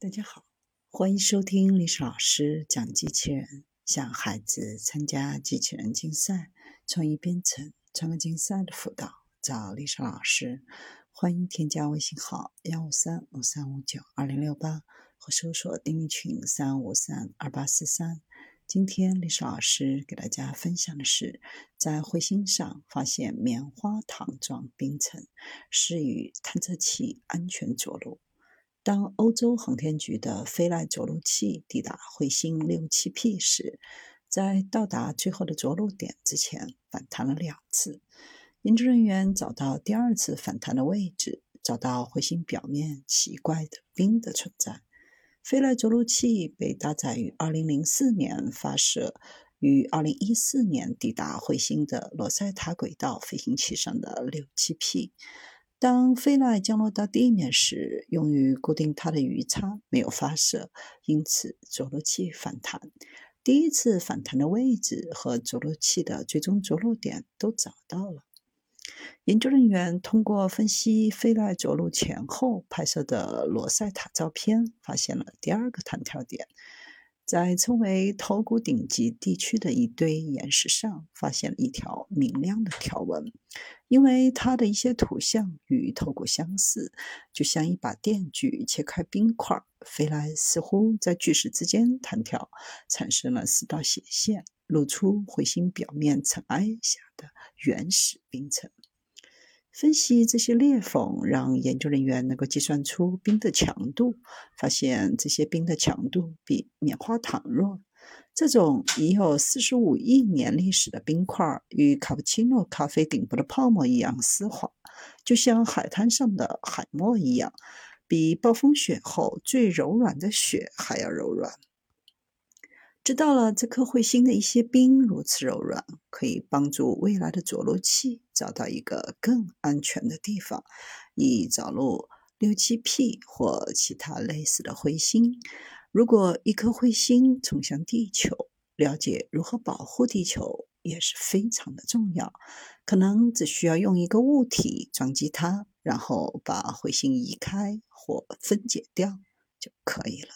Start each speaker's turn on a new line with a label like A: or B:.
A: 大家好，欢迎收听历史老师讲机器人，向孩子参加机器人竞赛、创意编程、创客竞赛的辅导，找历史老师。欢迎添加微信号幺五三五三五九二零六八，或搜索钉钉群三五三二八四三。今天历史老师给大家分享的是，在彗星上发现棉花糖状冰层，是与探测器安全着陆。当欧洲航天局的飞来着陆器抵达彗星六七 P 时，在到达最后的着陆点之前反弹了两次。研究人员找到第二次反弹的位置，找到彗星表面奇怪的冰的存在。飞来着陆器被搭载于2004年发射于2014年抵达彗星的罗塞塔轨道飞行器上的六七 P。当飞来降落到地面时，用于固定它的鱼叉没有发射，因此着陆器反弹。第一次反弹的位置和着陆器的最终着陆点都找到了。研究人员通过分析飞来着陆前后拍摄的罗塞塔照片，发现了第二个弹跳点。在称为头骨顶级地区的一堆岩石上，发现了一条明亮的条纹。因为它的一些图像与头骨相似，就像一把电锯切开冰块。飞来似乎在巨石之间弹跳，产生了四道斜线，露出彗星表面尘埃下的原始冰层。分析这些裂缝，让研究人员能够计算出冰的强度，发现这些冰的强度比棉花糖弱。这种已有四十五亿年历史的冰块，与卡布奇诺咖啡顶部的泡沫一样丝滑，就像海滩上的海沫一样，比暴风雪后最柔软的雪还要柔软。知道了这颗彗星的一些冰如此柔软，可以帮助未来的着陆器找到一个更安全的地方，以着陆六七 P 或其他类似的彗星。如果一颗彗星冲向地球，了解如何保护地球也是非常的重要。可能只需要用一个物体撞击它，然后把彗星移开或分解掉就可以了。